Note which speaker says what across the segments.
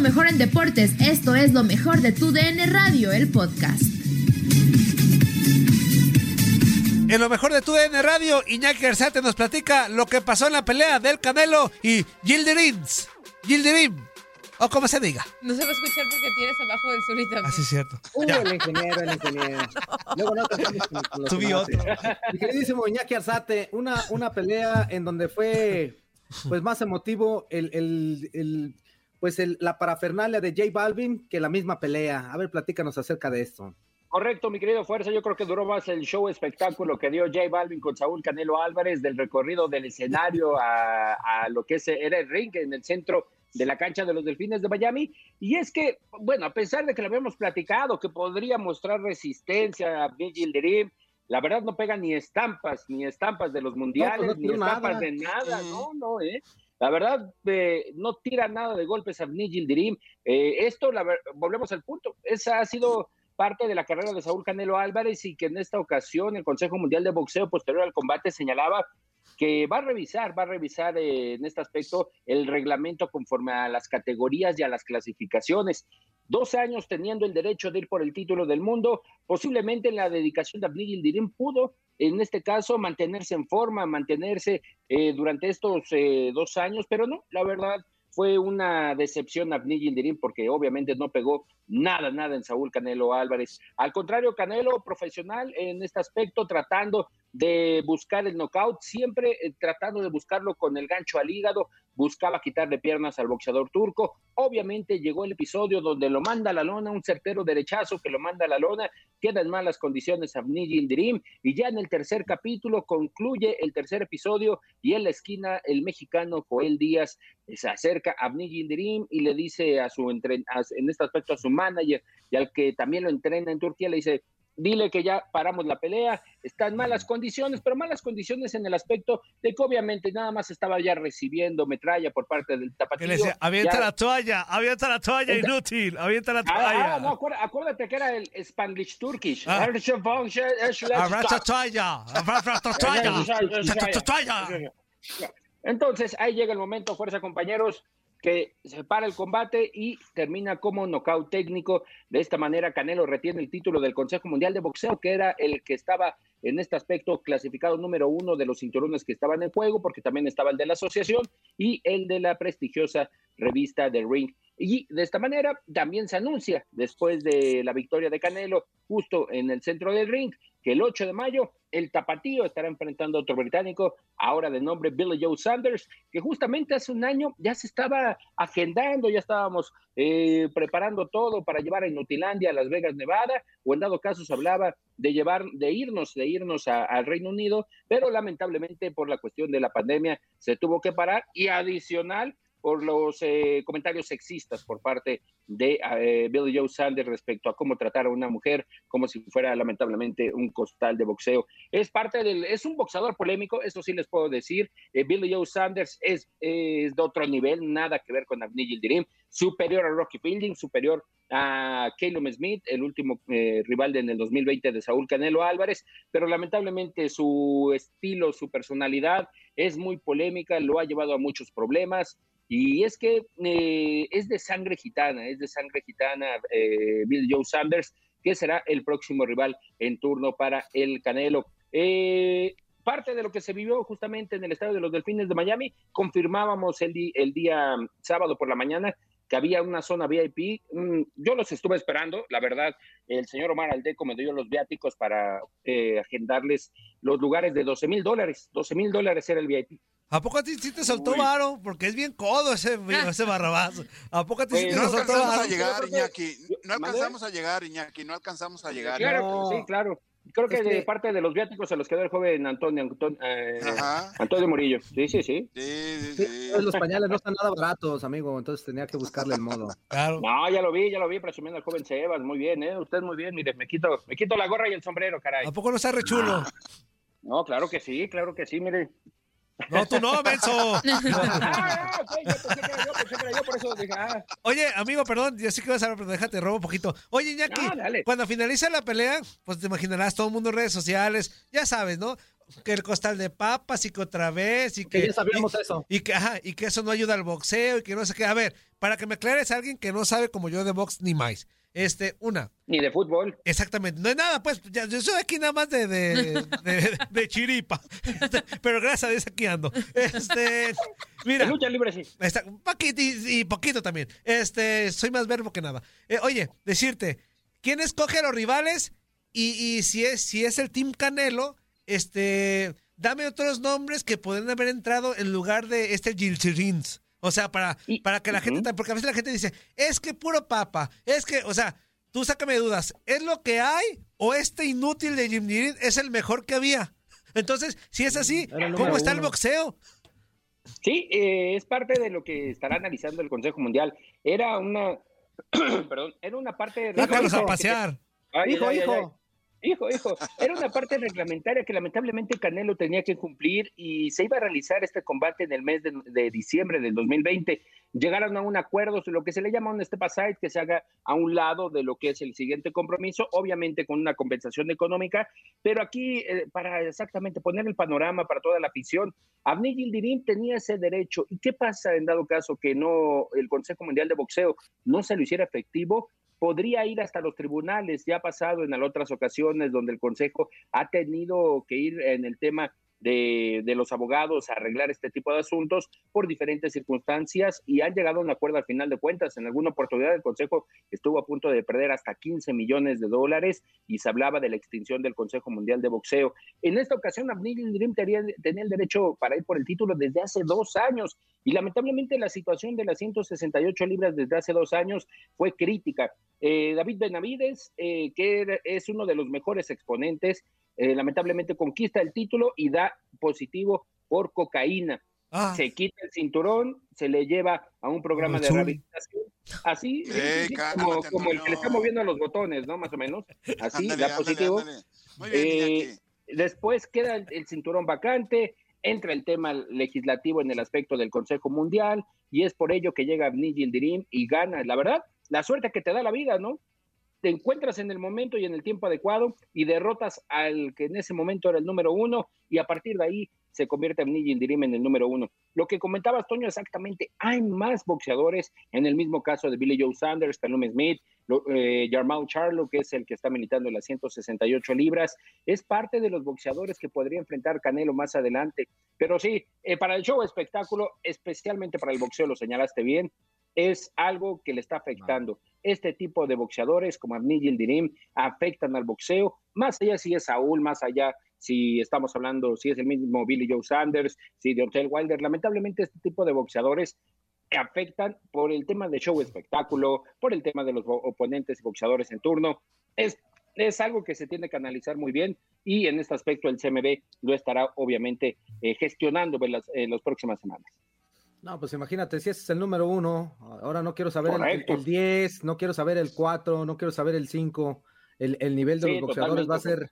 Speaker 1: Lo mejor en deportes. Esto es lo mejor de tu DN Radio, el podcast.
Speaker 2: En lo mejor de tu DN Radio, Iñaki Arzate nos platica lo que pasó en la pelea del Canelo y Gilderins. Gilderim. O como se diga.
Speaker 3: No se va a escuchar porque tienes abajo del sur y también.
Speaker 2: Así es cierto.
Speaker 4: Uh, el ingeniero, el ingeniero. Luego no con, los
Speaker 2: Subí otro.
Speaker 4: Mi queridísimo Iñaki Arzate, una, una pelea en donde fue pues más emotivo el, el, el- pues el- la parafernalia de J Balvin que la misma pelea. A ver, platícanos acerca de esto.
Speaker 5: Correcto, mi querido Fuerza. Yo creo que duró más el show espectáculo que dio J Balvin con Saúl Canelo Álvarez del recorrido del escenario a, a lo que era el ring en el centro de la cancha de los Delfines de Miami. Y es que, bueno, a pesar de que lo habíamos platicado, que podría mostrar resistencia a Vigil Dream, la verdad no pega ni estampas, ni estampas de los mundiales,
Speaker 4: no
Speaker 5: ni estampas
Speaker 4: nada.
Speaker 5: de nada, no, no, ¿eh? La verdad, eh, no tira nada de golpes a Nigel Dirim. Eh, esto, la volvemos al punto, esa ha sido parte de la carrera de Saúl Canelo Álvarez y que en esta ocasión el Consejo Mundial de Boxeo posterior al combate señalaba que va a revisar, va a revisar eh, en este aspecto el reglamento conforme a las categorías y a las clasificaciones. Dos años teniendo el derecho de ir por el título del mundo, posiblemente en la dedicación de Abnigil Dirim pudo, en este caso, mantenerse en forma, mantenerse eh, durante estos eh, dos años, pero no, la verdad fue una decepción a Dirim porque obviamente no pegó nada, nada en Saúl Canelo Álvarez. Al contrario, Canelo, profesional en este aspecto, tratando de buscar el knockout, siempre eh, tratando de buscarlo con el gancho al hígado, buscaba quitarle piernas al boxeador turco. Obviamente llegó el episodio donde lo manda a la lona, un certero derechazo que lo manda a la lona, queda en malas condiciones Abnigil Dirim y ya en el tercer capítulo concluye el tercer episodio y en la esquina el mexicano Joel Díaz se acerca a Abnigil Dirim y le dice a su entren en este aspecto a su manager y al que también lo entrena en Turquía le dice dile que ya paramos la pelea, está en malas condiciones, pero malas condiciones en el aspecto de que obviamente nada más estaba ya recibiendo metralla por parte del tapatío.
Speaker 2: le decía, avienta
Speaker 5: Ya-
Speaker 2: la toalla, avienta la toalla, inútil, avienta la
Speaker 5: Ah,
Speaker 2: toalla.
Speaker 5: ah, no, acuérdate, acuérdate que era el Spanglish Turkish.
Speaker 2: Ah. Abraza la toalla, abraza la toalla, toalla.
Speaker 5: Entonces, ahí llega el momento, fuerza compañeros, que se para el combate y termina como nocaut técnico. De esta manera, Canelo retiene el título del Consejo Mundial de Boxeo, que era el que estaba en este aspecto clasificado número uno de los cinturones que estaban en juego, porque también estaba el de la asociación y el de la prestigiosa revista The Ring. Y de esta manera también se anuncia, después de la victoria de Canelo, justo en el centro del ring, que el 8 de mayo el tapatío estará enfrentando a otro británico, ahora de nombre Billy Joe Sanders, que justamente hace un año ya se estaba agendando, ya estábamos eh, preparando todo para llevar a Inutilandia, a Las Vegas, Nevada, o en dado caso se hablaba de llevar, de irnos, de irnos al Reino Unido, pero lamentablemente por la cuestión de la pandemia se tuvo que parar y adicional por los eh, comentarios sexistas por parte de eh, Billy Joe Sanders respecto a cómo tratar a una mujer como si fuera lamentablemente un costal de boxeo. Es parte del, es un boxeador polémico, eso sí les puedo decir. Eh, Billy Joe Sanders es, de otro nivel, nada que ver con Abnigil Dirim, superior a Rocky Fielding, superior a Caleb Smith, el último eh, rival de, en el 2020 de Saúl Canelo Álvarez, pero lamentablemente su estilo, su personalidad es muy polémica, lo ha llevado a muchos problemas. Y es que eh, es de sangre gitana, es de sangre gitana eh, Bill Joe Sanders, que será el próximo rival en turno para el Canelo. Eh, parte de lo que se vivió justamente en el estadio de los Delfines de Miami, confirmábamos el, el día mm, sábado por la mañana que había una zona VIP. Mm, Yo los estuve esperando, la verdad, el señor Omar Aldeco me dio los viáticos para eh, agendarles los lugares de 12 mil dólares. 12 mil dólares era el VIP.
Speaker 2: ¿A poco a ti sí te soltó varo? Porque es bien codo ese, ese barrabás. ¿A poco a ti sí te
Speaker 6: No
Speaker 2: soltó
Speaker 6: alcanzamos
Speaker 2: varo?
Speaker 6: a llegar, Iñaki. No alcanzamos a llegar, Iñaki. No alcanzamos a llegar.
Speaker 5: Claro,
Speaker 4: No.
Speaker 5: sí, claro. Creo que,
Speaker 4: Es
Speaker 5: de parte de los viáticos se los quedó el joven Antonio, Antonio, eh. Antonio Murillo. Sí, sí, sí.
Speaker 6: Sí, sí,
Speaker 4: Sí,
Speaker 6: sí.
Speaker 4: pues, los pañales no están nada baratos, amigo, entonces tenía que buscarle el modo.
Speaker 2: Claro.
Speaker 5: No, ya lo vi, ya lo vi presumiendo al joven Sebas. Muy bien, ¿eh? Usted muy bien. Mire, me quito, me quito la gorra y el sombrero, caray.
Speaker 2: ¿A poco no está re chulo?
Speaker 5: No, claro que sí, claro que sí, mire.
Speaker 2: No, tú no, menso.
Speaker 5: Ah, ah, ok, yo pensé que era yo, pensé que era yo, por eso dije, ah.
Speaker 2: Oye, amigo, perdón, yo sí que vas a hablar, pero déjate, robo un poquito. Oye, Iñaki,
Speaker 5: No,
Speaker 2: cuando finaliza la pelea, pues te imaginarás todo el mundo en redes sociales, ya sabes, ¿no? Que el costal de papas y que otra vez y que...
Speaker 4: Que ya sabíamos
Speaker 2: y,
Speaker 4: eso.
Speaker 2: Y que, ajá, y que eso no ayuda al boxeo y que no sé qué. A ver, para que me aclares a alguien que no sabe como yo de box ni más. Este, una,
Speaker 5: Ni de fútbol.
Speaker 2: Exactamente, no es nada, pues ya, yo soy aquí nada más de, de, de- de chiripa, Este, pero gracias a Dios aquí ando. Este, mira,
Speaker 5: De lucha libre sí.
Speaker 2: está, poquito y, y poquito también. Este, soy más verbo que nada. Eh, oye, decirte, ¿quién escoge a los rivales? Y, y si es, si es el Team Canelo, este, dame otros nombres que pueden haber entrado en lugar de este Gilchirins. O sea, para, para que la gente, porque a veces la gente dice, es que puro papa, es que, o sea, tú sácame dudas, ¿es lo que hay o este inútil de Jim Jirin es el mejor que había? Entonces, si es así, ¿cómo está el boxeo?
Speaker 5: Sí, eh, es parte de lo que estará analizando el Consejo Mundial. Era una, perdón, era una parte.
Speaker 2: Sácalos a pasear.
Speaker 5: Ay,
Speaker 4: hijo,
Speaker 5: ay, ay,
Speaker 4: hijo.
Speaker 5: ay. Hijo, hijo, era una parte reglamentaria que lamentablemente Canelo tenía que cumplir y se iba a realizar este combate en el mes de, diciembre del 2020. Llegaron a un acuerdo, lo que se le llama un step aside, que se haga a un lado de lo que es el siguiente compromiso, obviamente con una compensación económica, pero aquí, eh, para exactamente poner el panorama para toda la afición, Abney Gildirim tenía ese derecho. ¿Y qué pasa en dado caso que no el Consejo Mundial de Boxeo no se lo hiciera efectivo? Podría ir hasta los tribunales. Ya ha pasado en otras ocasiones donde el Consejo ha tenido que ir en el tema de, los abogados a arreglar este tipo de asuntos por diferentes circunstancias y han llegado a un acuerdo al final de cuentas. En alguna oportunidad el Consejo estuvo a punto de perder hasta 15 millones de dólares y se hablaba de la extinción del Consejo Mundial de Boxeo. En esta ocasión, Abnil Dream tenía, tenía el derecho para ir por el título desde hace dos años y lamentablemente la situación de las 168 libras desde hace dos años fue crítica. Eh, David Benavides, eh, que es uno de los mejores exponentes, eh, lamentablemente conquista el título y da positivo por cocaína. Ah. Se quita el cinturón, se le lleva a un programa de rehabilitación. Así,
Speaker 6: Ey,
Speaker 5: sí,
Speaker 6: cálmate,
Speaker 5: como, como, el que le está moviendo los botones, ¿no? Más o menos. Así,
Speaker 6: Ándale,
Speaker 5: da positivo.
Speaker 6: ándale. Muy bien,
Speaker 5: Eh, después queda el, el cinturón vacante, entra el tema legislativo en el aspecto del Consejo Mundial, y es por ello que llega Abni Yildirim y gana. La verdad, la suerte que te da la vida, ¿no? Te encuentras en el momento y en el tiempo adecuado y derrotas al que en ese momento era el número uno, y a partir de ahí se convierte Abni Yildirim en el número uno. Lo que comentabas, Toño, exactamente, hay más boxeadores, en el mismo caso de Billy Joe Sanders, Callum Smith, eh, Jarmau Charlo, que es el que está militando en las 168 libras, es parte de los boxeadores que podría enfrentar Canelo más adelante. Pero sí, eh, para el show espectáculo, especialmente para el boxeo, lo señalaste bien, es algo que le está afectando. Este tipo de boxeadores como Abni Yildirim afectan al boxeo, más allá si es Saúl, más allá si estamos hablando, si es el mismo Billy Joe Sanders, si Deontay Wilder, lamentablemente este tipo de boxeadores afectan por el tema de show espectáculo, por el tema de los oponentes y boxeadores en turno. Es, es algo que se tiene que analizar muy bien y en este aspecto el CMB lo estará obviamente eh, gestionando en las, en las próximas semanas.
Speaker 4: No, pues imagínate, si ese es el número uno, ahora no quiero saber el,
Speaker 5: Correcto.
Speaker 4: el 10, no quiero saber el 4, no quiero saber el 5, el, el nivel de
Speaker 5: Sí,
Speaker 4: los boxeadores va a ser,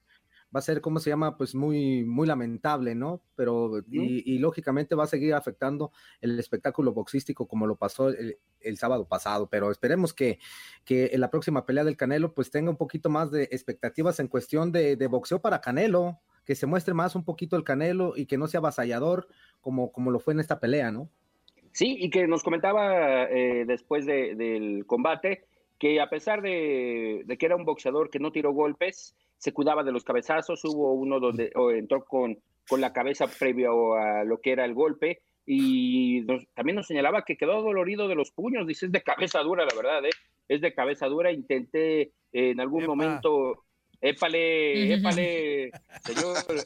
Speaker 4: va a ser, ¿cómo se llama? Pues muy, muy lamentable, ¿no? Pero, y, y lógicamente va a seguir afectando el espectáculo boxístico como lo pasó el, el sábado pasado, pero esperemos que, que en la próxima pelea del Canelo pues tenga un poquito más de expectativas en cuestión de, de boxeo para Canelo, que se muestre más un poquito el Canelo y que no sea avasallador como, como lo fue en esta pelea, ¿no?
Speaker 5: Sí, y que nos comentaba eh, después de- del combate que a pesar de, de que era un boxeador que no tiró golpes, se cuidaba de los cabezazos, hubo uno donde o entró con, con la cabeza previo a lo que era el golpe y nos- también nos señalaba que quedó dolorido de los puños, dice, es de cabeza dura, la verdad, ¿eh? es de cabeza dura, intenté eh, en algún
Speaker 2: Epa.
Speaker 5: momento, épale, épale, señor.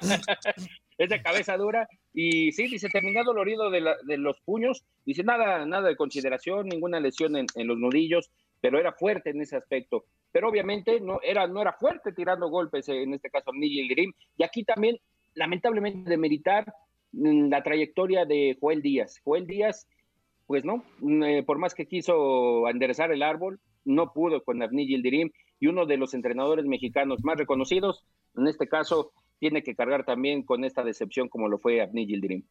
Speaker 5: es de cabeza dura y sí, dice, terminé dolorido de, la- de los puños, dice, nada, nada de consideración, ninguna lesión en, los nudillos, pero era fuerte en ese aspecto. pero obviamente no era, no era fuerte tirando golpes, en este caso Nigel Dirim. Y aquí también, lamentablemente, de meritar mm, la trayectoria de Joel Díaz. Joel Díaz, pues no, mm, eh, por más que quiso enderezar el árbol, no pudo con Avni Dirim y uno de los entrenadores mexicanos más reconocidos, en este caso, tiene que cargar también con esta decepción como lo fue Avni Dirim.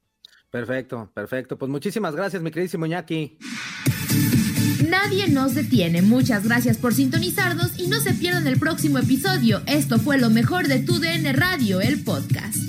Speaker 4: Perfecto, perfecto. Pues muchísimas gracias, mi queridísimo Iñaki.
Speaker 1: Nadie nos detiene. Muchas gracias por sintonizarnos y no se pierdan el próximo episodio. Esto fue lo mejor de Tu DN Radio, el podcast.